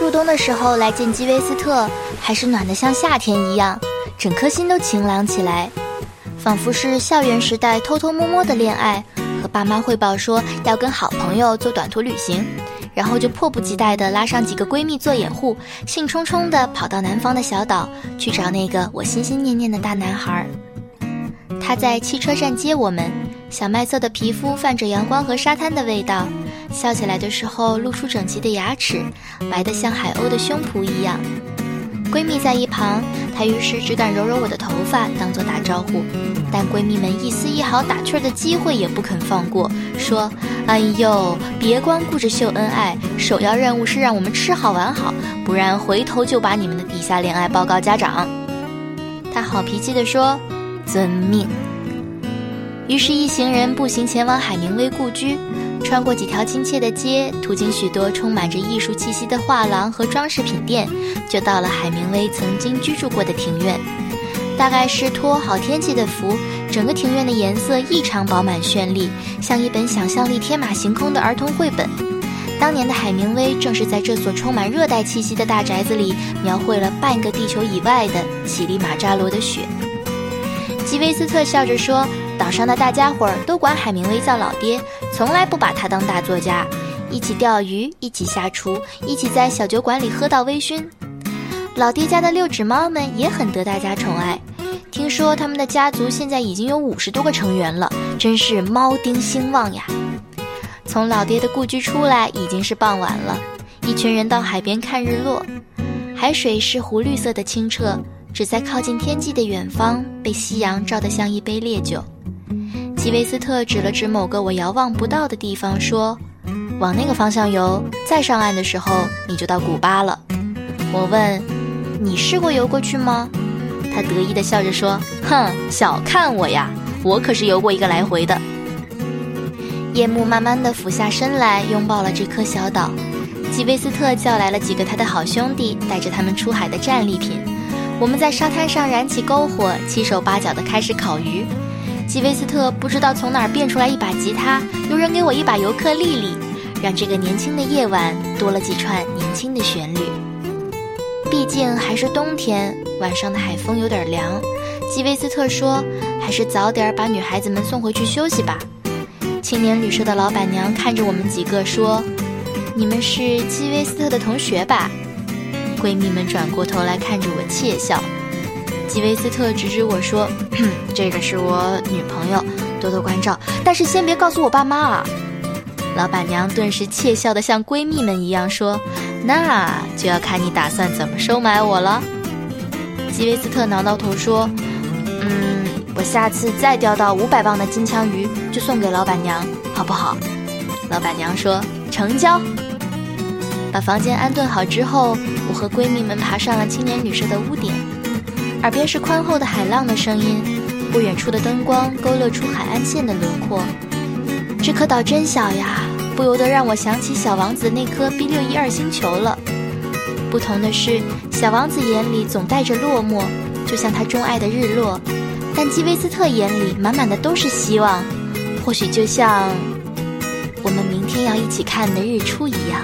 入冬的时候来见基威斯特，还是暖得像夏天一样，整颗心都晴朗起来，仿佛是校园时代偷偷摸摸的恋爱。和爸妈汇报说要跟好朋友做短途旅行，然后就迫不及待地拉上几个闺蜜做掩护，兴冲冲地跑到南方的小岛去找那个我心心念念的大男孩。他在汽车站接我们，小麦色的皮肤泛着阳光和沙滩的味道，笑起来的时候露出整齐的牙齿，白得像海鸥的胸脯一样。闺蜜在一旁，她于是只敢揉揉我的头发，当做打招呼。但闺蜜们一丝一毫打趣儿的机会也不肯放过，说：“哎呦，别光顾着秀恩爱，首要任务是让我们吃好玩好，不然回头就把你们的地下恋爱报告家长。”她好脾气地说：“遵命。”于是，一行人步行前往海明威故居。穿过几条亲切的街，途经许多充满着艺术气息的画廊和装饰品店，就到了海明威曾经居住过的庭院。大概是托好天气的福，整个庭院的颜色异常饱满绚丽，像一本想象力天马行空的儿童绘本。当年的海明威正是在这所充满热带气息的大宅子里，描绘了半个地球以外的乞力马扎罗的雪。吉维斯特笑着说。岛上的大家伙儿都管海明威叫老爹，从来不把他当大作家。一起钓鱼，一起下厨，一起在小酒馆里喝到微醺。老爹家的六指猫们也很得大家宠爱，听说他们的家族现在已经有五十多个成员了，真是猫丁兴旺呀。从老爹的故居出来已经是傍晚了，一群人到海边看日落，海水是湖绿色的清澈，只在靠近天际的远方被夕阳照得像一杯烈酒。吉维斯特指了指某个我遥望不到的地方，说：“往那个方向游，再上岸的时候你就到古巴了。”我问：“你试过游过去吗？”他得意地笑着说：“哼，小看我呀，我可是游过一个来回的。”夜幕慢慢地俯下身来，拥抱了这颗小岛。吉维斯特叫来了几个他的好兄弟，带着他们出海的战利品。我们在沙滩上燃起篝火，七手八脚地开始烤鱼。基维斯特不知道从哪儿变出来一把吉他，又扔给我一把尤克里里，让这个年轻的夜晚多了几串年轻的旋律。毕竟还是冬天，晚上的海风有点凉。基维斯特说：“还是早点把女孩子们送回去休息吧。”青年旅社的老板娘看着我们几个说：“你们是基维斯特的同学吧？”闺蜜们转过头来看着我窃笑。吉维斯特指指我说：“这个是我女朋友，多多关照，但是先别告诉我爸妈啊。”老板娘顿时窃笑的像闺蜜们一样说：“那就要看你打算怎么收买我了。”吉维斯特挠挠头说：“嗯，我下次再钓到五百磅的金枪鱼，就送给老板娘，好不好？”老板娘说：“成交。”把房间安顿好之后，我和闺蜜们爬上了青年旅社的屋顶。耳边是宽厚的海浪的声音，不远处的灯光勾勒出海岸线的轮廓。这颗岛真小呀，不由得让我想起小王子那颗 B 六一二星球了。不同的是，小王子眼里总带着落寞，就像他钟爱的日落；但基维斯特眼里满满的都是希望，或许就像我们明天要一起看的日出一样。